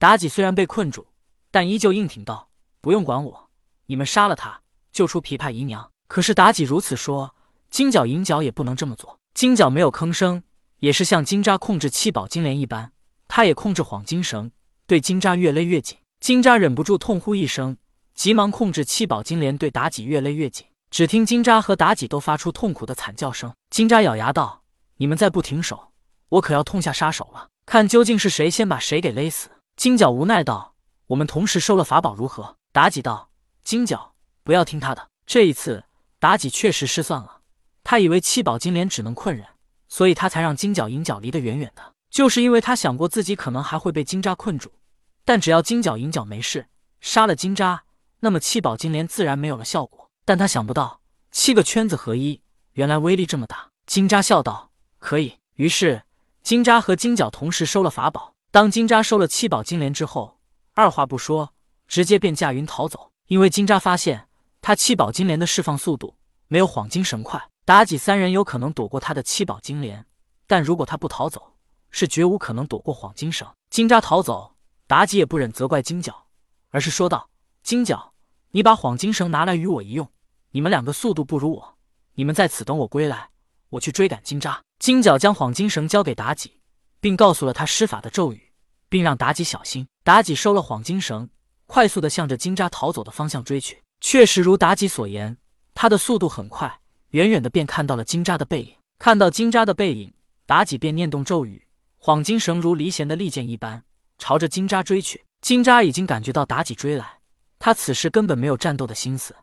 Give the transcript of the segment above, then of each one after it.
妲己虽然被困住，但依旧硬挺道：“不用管我，你们杀了他，救出琵琶姨娘。”可是妲己如此说，金角银角也不能这么做。金角没有吭声，也是像金吒控制七宝金莲一般，他也控制晃金绳，对金吒越勒越紧。金吒忍不住痛呼一声，急忙控制七宝金莲对妲己越勒越紧。只听金吒和妲己都发出痛苦的惨叫声。金吒咬牙道：“你们再不停手，我可要痛下杀手了，看究竟是谁先把谁给勒死。”金角无奈道：“我们同时收了法宝如何？”妲己道：“金角，不要听他的。”这一次，妲己确实失算了。他以为七宝金莲只能困人，所以他才让金角银角离得远远的。就是因为他想过自己可能还会被金吒困住，但只要金角银角没事，杀了金吒，那么七宝金莲自然没有了效果。但他想不到七个圈子合一，原来威力这么大。金吒笑道：“可以。”于是金吒和金角同时收了法宝。当金吒收了七宝金莲之后，二话不说，直接便驾云逃走。因为金吒发现他七宝金莲的释放速度没有晃金绳快。妲己三人有可能躲过他的七宝金莲，但如果他不逃走，是绝无可能躲过晃金绳。金吒逃走，妲己也不忍责怪金角，而是说道：“金角，你把晃金绳拿来与我一用。你们两个速度不如我，你们在此等我归来，我去追赶金吒。”金角将晃金绳交给妲己，并告诉了他施法的咒语，并让妲己小心。妲己收了幌金绳，快速的向着金吒逃走的方向追去。确实如妲己所言，他的速度很快。远远的便看到了金吒的背影，看到金吒的背影，妲己便念动咒语，幌金绳如离弦的利箭一般，朝着金吒追去。金吒已经感觉到妲己追来，他此时根本没有战斗的心思，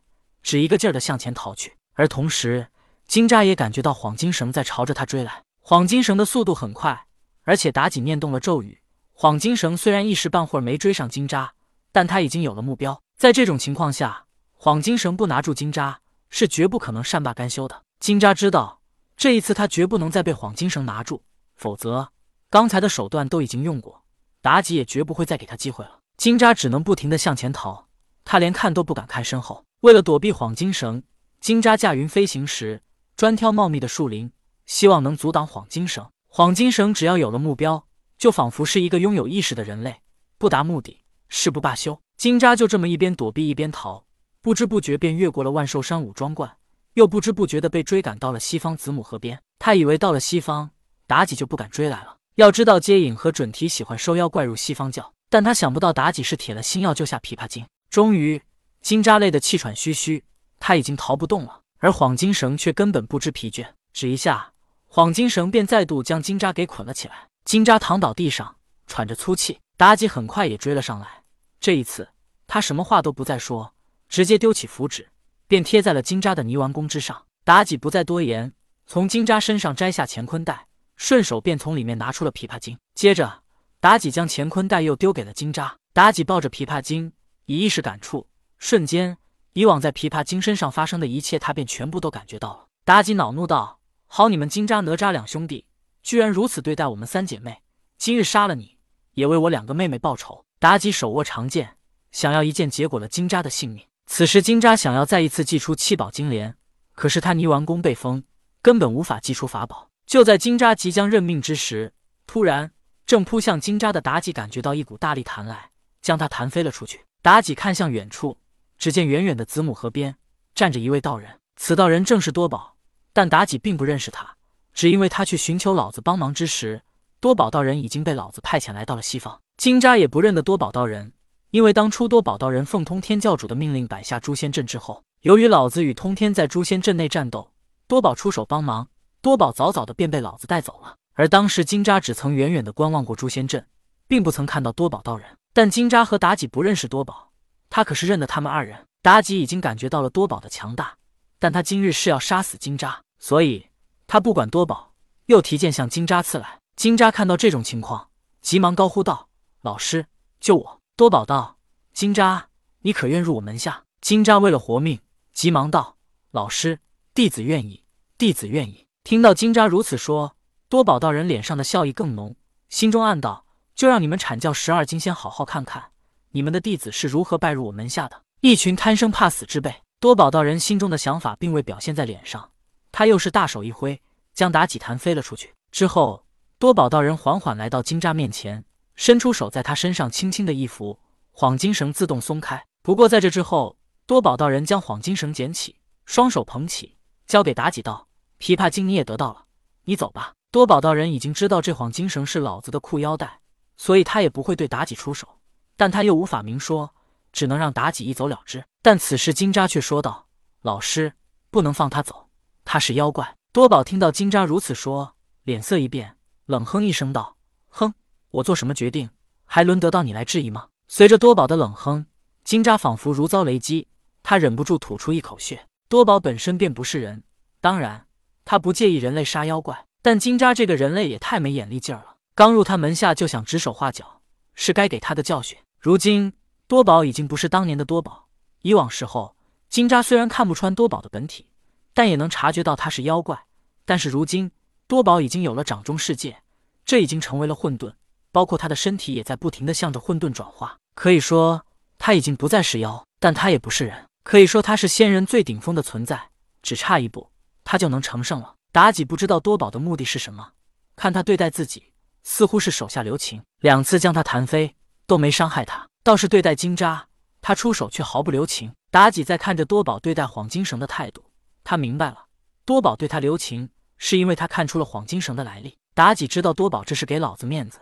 只一个劲儿的向前逃去。而同时，金吒也感觉到幌金绳在朝着他追来。幌金绳的速度很快，而且妲己念动了咒语，幌金绳虽然一时半会儿没追上金吒，但他已经有了目标。在这种情况下，幌金绳不拿住金吒。是绝不可能善罢甘休的。金吒知道，这一次他绝不能再被幌金绳拿住，否则刚才的手段都已经用过，妲己也绝不会再给他机会了。金吒只能不停的向前逃，他连看都不敢看身后。为了躲避幌金绳，金吒驾云飞行时，专挑茂密的树林，希望能阻挡幌金绳。晃金绳只要有了目标，就仿佛是一个拥有意识的人类，不达目的誓不罢休。金吒就这么一边躲避一边逃。不知不觉便越过了万寿山五庄观，又不知不觉的被追赶到了西方子母河边。他以为到了西方，妲己就不敢追来了。要知道，接引和准提喜欢收妖怪入西方教，但他想不到妲己是铁了心要救下琵琶精。终于，金吒累得气喘吁吁，他已经逃不动了，而晃金绳却根本不知疲倦，只一下，幌金绳便再度将金吒给捆了起来。金吒躺倒地上，喘着粗气。妲己很快也追了上来，这一次，他什么话都不再说。直接丢起符纸，便贴在了金吒的泥丸宫之上。妲己不再多言，从金吒身上摘下乾坤袋，顺手便从里面拿出了琵琶精。接着，妲己将乾坤袋又丢给了金吒。妲己抱着琵琶精，以意识感触，瞬间，以往在琵琶精身上发生的一切，他便全部都感觉到了。妲己恼怒道：“好你们金吒、哪吒两兄弟，居然如此对待我们三姐妹！今日杀了你，也为我两个妹妹报仇。”妲己手握长剑，想要一剑结果了金吒的性命。此时，金吒想要再一次祭出七宝金莲，可是他泥丸宫被封，根本无法祭出法宝。就在金吒即将认命之时，突然，正扑向金吒的妲己感觉到一股大力弹来，将他弹飞了出去。妲己看向远处，只见远远的子母河边站着一位道人，此道人正是多宝。但妲己并不认识他，只因为他去寻求老子帮忙之时，多宝道人已经被老子派遣来到了西方。金吒也不认得多宝道人。因为当初多宝道人奉通天教主的命令摆下诛仙阵之后，由于老子与通天在诛仙阵内战斗，多宝出手帮忙，多宝早早的便被老子带走了。而当时金吒只曾远远的观望过诛仙阵，并不曾看到多宝道人。但金吒和妲己不认识多宝，他可是认得他们二人。妲己已经感觉到了多宝的强大，但他今日是要杀死金吒，所以他不管多宝，又提剑向金吒刺来。金吒看到这种情况，急忙高呼道：“老师，救我！”多宝道：“金吒，你可愿入我门下？”金吒为了活命，急忙道：“老师，弟子愿意，弟子愿意。”听到金吒如此说，多宝道人脸上的笑意更浓，心中暗道：“就让你们阐教十二金仙好好看看，你们的弟子是如何拜入我门下的。”一群贪生怕死之辈。多宝道人心中的想法并未表现在脸上，他又是大手一挥，将妲己弹飞了出去。之后，多宝道人缓缓来到金吒面前。伸出手在他身上轻轻的一扶，黄金绳自动松开。不过在这之后，多宝道人将黄金绳捡起，双手捧起，交给妲己道：“琵琶精你也得到了，你走吧。”多宝道人已经知道这黄金绳是老子的裤腰带，所以他也不会对妲己出手，但他又无法明说，只能让妲己一走了之。但此时金吒却说道：“老师，不能放他走，他是妖怪。”多宝听到金吒如此说，脸色一变，冷哼一声道：“哼，我做什么决定，还轮得到你来质疑吗？”随着多宝的冷哼，金吒仿佛如遭雷击，他忍不住吐出一口血。多宝本身便不是人，当然他不介意人类杀妖怪。但金吒这个人类也太没眼力劲儿了，刚入他门下就想指手画脚，是该给他的教训。如今多宝已经不是当年的多宝，以往时候金吒虽然看不穿多宝的本体，但也能察觉到他是妖怪。但是如今多宝已经有了掌中世界，这已经成为了混沌，包括他的身体也在不停的向着混沌转化。可以说他已经不再是妖，但他也不是人，可以说他是仙人最顶峰的存在，只差一步他就能成圣了。妲己不知道多宝的目的是什么，看他对待自己，似乎是手下留情，两次将他弹飞都没伤害他，倒是对待金吒，他出手却毫不留情。妲己在看着多宝对待黄金绳的态度，他明白了，多宝对他留情，是因为他看出了黄金绳的来历。妲己知道多宝这是给老子面子，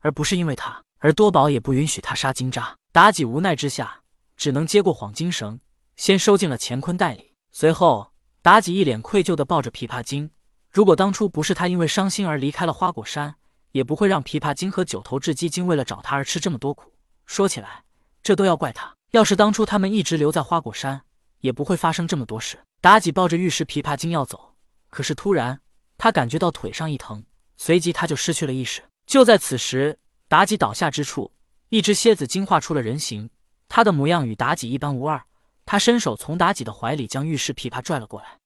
而不是因为他，而多宝也不允许他杀金吒。妲己无奈之下，只能接过黄金绳，先收进了乾坤袋里。随后，妲己一脸愧疚地抱着琵琶精。如果当初不是他因为伤心而离开了花果山，也不会让琵琶精和九头雉鸡精为了找他而吃这么多苦。说起来，这都要怪他。要是当初他们一直留在花果山，也不会发生这么多事。妲己抱着玉石琵琶精要走，可是突然她感觉到腿上一疼，随即她就失去了意识。就在此时，妲己倒下之处，一只蝎子精化出了人形，它的模样与妲己一般无二。他伸手从妲己的怀里将玉石琵琶拽了过来。